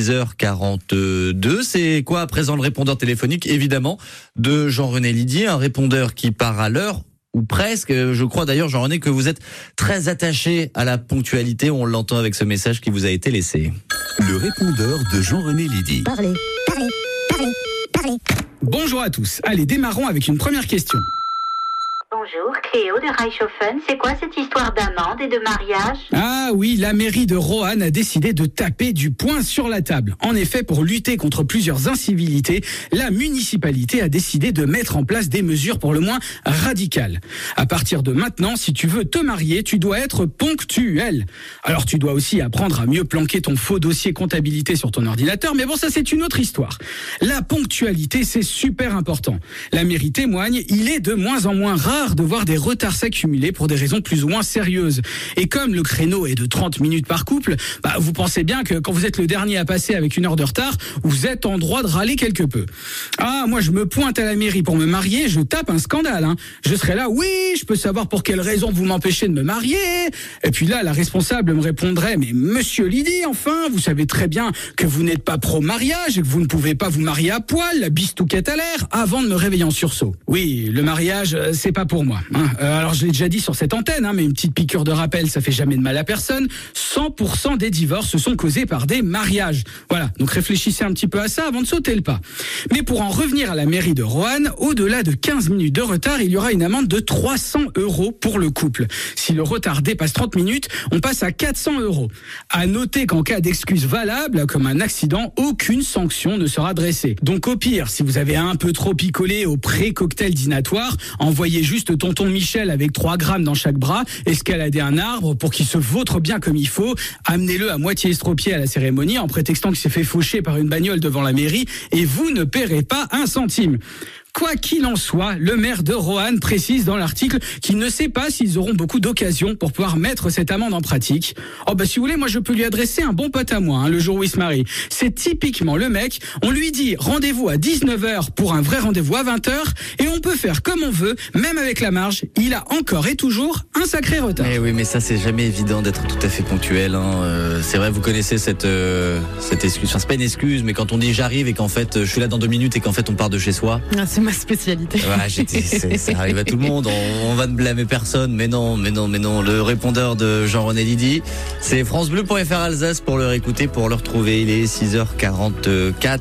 6h42. C'est quoi à présent le répondeur téléphonique Évidemment, de Jean-René Lidier, un répondeur qui part à l'heure ou presque. Je crois d'ailleurs, Jean-René, que vous êtes très attaché à la ponctualité. On l'entend avec ce message qui vous a été laissé. Le répondeur de Jean-René Lydie. Parlez, parlez, parlez, parlez. Bonjour à tous. Allez, démarrons avec une première question. Bonjour, Cléo de Reichshofen. C'est quoi cette histoire d'amende et de mariage Ah oui, la mairie de Roanne a décidé de taper du poing sur la table. En effet, pour lutter contre plusieurs incivilités, la municipalité a décidé de mettre en place des mesures pour le moins radicales. À partir de maintenant, si tu veux te marier, tu dois être ponctuel. Alors tu dois aussi apprendre à mieux planquer ton faux dossier comptabilité sur ton ordinateur, mais bon, ça c'est une autre histoire. La ponctualité, c'est super important. La mairie témoigne, il est de moins en moins rare de voir des retards s'accumuler pour des raisons plus ou moins sérieuses. Et comme le créneau est de 30 minutes par couple, bah, vous pensez bien que quand vous êtes le dernier à passer avec une heure de retard, vous êtes en droit de râler quelque peu. Ah, moi je me pointe à la mairie pour me marier, je tape un scandale. Hein. Je serai là, oui, je peux savoir pour quelle raison vous m'empêchez de me marier. Et puis là, la responsable me répondrait, mais monsieur Lydie, enfin, vous savez très bien que vous n'êtes pas pro-mariage et que vous ne pouvez pas vous marier à poil, la bistouquette à l'air, avant de me réveiller en sursaut. Oui, le mariage, euh, c'est pas pour moi. Hein. Euh, alors je l'ai déjà dit sur cette antenne, hein, mais une petite piqûre de rappel, ça fait jamais de mal à personne. 100% des divorces sont causés par des mariages. Voilà, donc réfléchissez un petit peu à ça avant de sauter le pas. Mais pour en revenir à la mairie de Roanne, au-delà de 15 minutes de retard, il y aura une amende de 300 euros pour le couple. Si le retard dépasse 30 minutes, on passe à 400 euros. À noter qu'en cas d'excuse valable, comme un accident, aucune sanction ne sera dressée. Donc au pire, si vous avez un peu trop picolé au pré-cocktail dînatoire, envoyez juste tonton Michel avec 3 grammes dans chaque bras, escalader un arbre pour qu'il se vautre bien comme il faut, amenez-le à moitié estropié à la cérémonie en prétextant qu'il s'est fait faucher par une bagnole devant la mairie et vous ne paierez pas un centime. Quoi qu'il en soit, le maire de Roanne précise dans l'article qu'il ne sait pas s'ils auront beaucoup d'occasions pour pouvoir mettre cette amende en pratique. Oh bah si vous voulez, moi je peux lui adresser un bon pote à moi hein, le jour où il se marie. C'est typiquement le mec, on lui dit rendez-vous à 19h pour un vrai rendez-vous à 20h et on peut faire comme on veut, même avec la marge, il a encore et toujours un sacré retard. Eh oui, mais ça c'est jamais évident d'être tout à fait ponctuel. Hein. Euh, c'est vrai, vous connaissez cette euh, cette excuse. Enfin, c'est pas une excuse, mais quand on dit j'arrive et qu'en fait euh, je suis là dans deux minutes et qu'en fait on part de chez soi. Ah, c'est ma spécialité. C'est- ça arrive à tout le monde. On, va ne blâmer personne, mais non, mais non, mais non. Le répondeur de Jean-René Lydie, c'est francebleu.fr Alsace pour le réécouter, pour le retrouver. Il est 6h44.